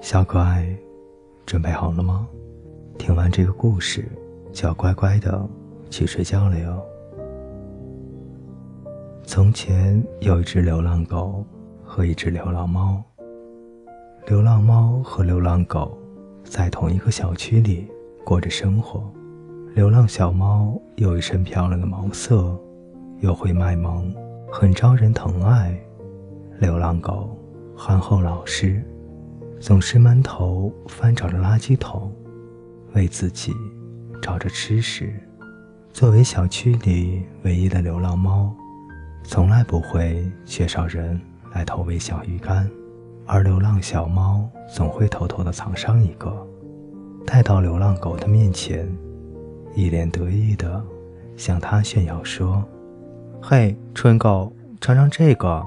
小可爱，准备好了吗？听完这个故事，就要乖乖的去睡觉了哟。从前有一只流浪狗和一只流浪猫。流浪猫和流浪狗在同一个小区里过着生活。流浪小猫有一身漂亮的毛色，又会卖萌，很招人疼爱。流浪狗憨厚老实。总是闷头翻找着垃圾桶，为自己找着吃食。作为小区里唯一的流浪猫，从来不会缺少人来投喂小鱼干，而流浪小猫总会偷偷地藏上一个，带到流浪狗的面前，一脸得意地向它炫耀说：“嘿，春狗，尝尝这个。”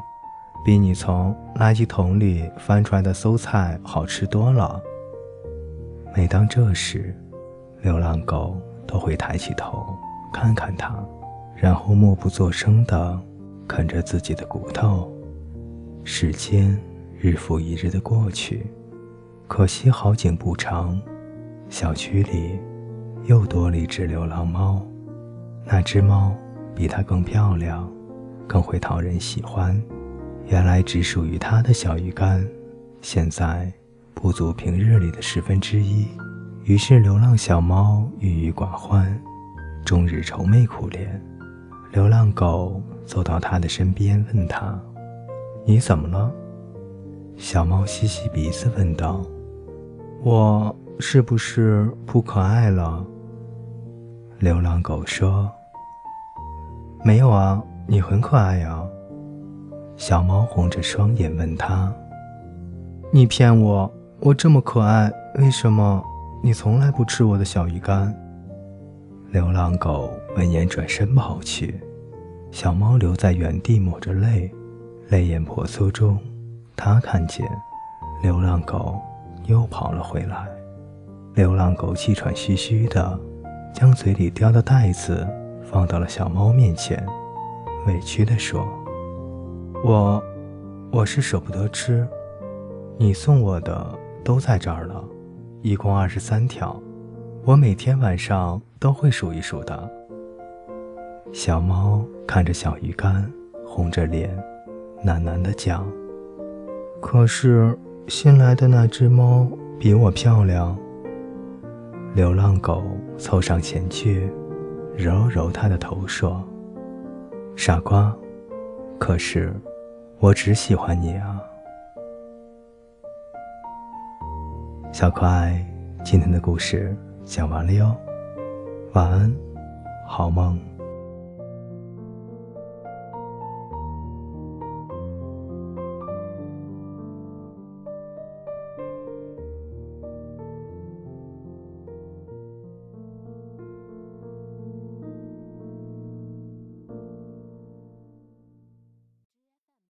比你从垃圾桶里翻出来的馊菜好吃多了。每当这时，流浪狗都会抬起头看看它，然后默不作声地啃着自己的骨头。时间日复一日的过去，可惜好景不长，小区里又多了一只流浪猫。那只猫比它更漂亮，更会讨人喜欢。原来只属于它的小鱼干，现在不足平日里的十分之一。于是，流浪小猫郁郁寡欢，终日愁眉苦脸。流浪狗走到它的身边，问它：“你怎么了？”小猫吸吸鼻子，问道：“我是不是不可爱了？”流浪狗说：“没有啊，你很可爱呀。”小猫红着双眼问他：“你骗我！我这么可爱，为什么你从来不吃我的小鱼干？”流浪狗闻言转身跑去，小猫留在原地抹着泪，泪眼婆娑中，它看见流浪狗又跑了回来。流浪狗气喘吁吁的，将嘴里叼的袋子放到了小猫面前，委屈地说。我，我是舍不得吃，你送我的都在这儿了，一共二十三条，我每天晚上都会数一数的。小猫看着小鱼干，红着脸，喃喃地讲：“可是新来的那只猫比我漂亮。”流浪狗凑上前去，揉揉它的头，说：“傻瓜，可是。”我只喜欢你啊，小可爱。今天的故事讲完了哟，晚安，好梦。